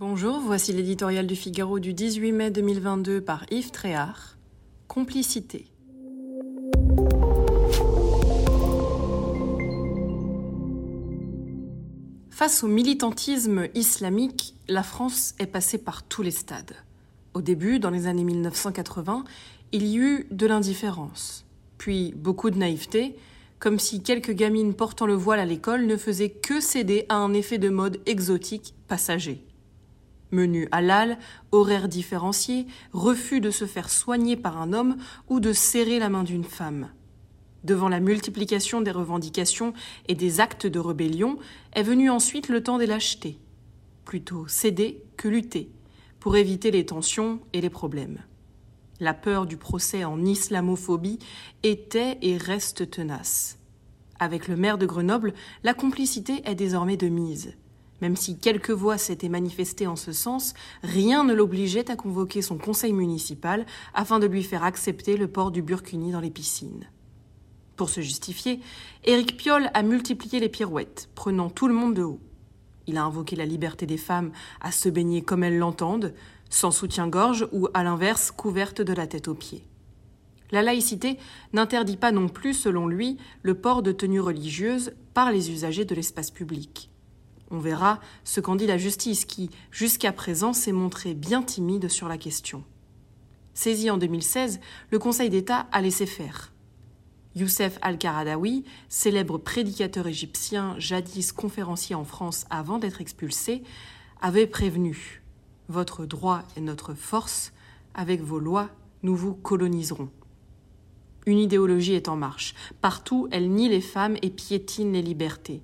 Bonjour, voici l'éditorial du Figaro du 18 mai 2022 par Yves Tréhard. Complicité. Face au militantisme islamique, la France est passée par tous les stades. Au début, dans les années 1980, il y eut de l'indifférence, puis beaucoup de naïveté, comme si quelques gamines portant le voile à l'école ne faisaient que céder à un effet de mode exotique passager. Menu halal, horaires différenciés, refus de se faire soigner par un homme ou de serrer la main d'une femme. Devant la multiplication des revendications et des actes de rébellion, est venu ensuite le temps des lâchetés. Plutôt céder que lutter, pour éviter les tensions et les problèmes. La peur du procès en islamophobie était et reste tenace. Avec le maire de Grenoble, la complicité est désormais de mise. Même si quelques voix s'étaient manifestées en ce sens, rien ne l'obligeait à convoquer son conseil municipal afin de lui faire accepter le port du burkini dans les piscines. Pour se justifier, Éric Piolle a multiplié les pirouettes, prenant tout le monde de haut. Il a invoqué la liberté des femmes à se baigner comme elles l'entendent, sans soutien-gorge ou, à l'inverse, couverte de la tête aux pieds. La laïcité n'interdit pas non plus, selon lui, le port de tenues religieuses par les usagers de l'espace public. On verra ce qu'en dit la justice qui, jusqu'à présent, s'est montrée bien timide sur la question. Saisi en 2016, le Conseil d'État a laissé faire. Youssef al-Qaradawi, célèbre prédicateur égyptien jadis conférencier en France avant d'être expulsé, avait prévenu Votre droit est notre force, avec vos lois, nous vous coloniserons. Une idéologie est en marche. Partout, elle nie les femmes et piétine les libertés.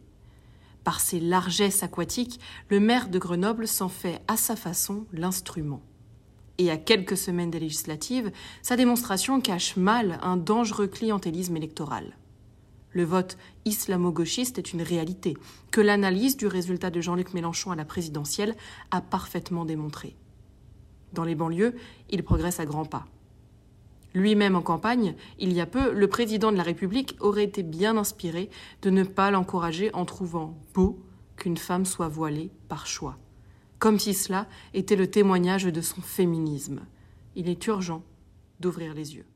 Par ses largesses aquatiques, le maire de Grenoble s'en fait à sa façon l'instrument. Et à quelques semaines des législatives, sa démonstration cache mal un dangereux clientélisme électoral. Le vote islamo-gauchiste est une réalité que l'analyse du résultat de Jean-Luc Mélenchon à la présidentielle a parfaitement démontré. Dans les banlieues, il progresse à grands pas. Lui-même en campagne, il y a peu, le président de la République aurait été bien inspiré de ne pas l'encourager en trouvant beau qu'une femme soit voilée par choix. Comme si cela était le témoignage de son féminisme. Il est urgent d'ouvrir les yeux.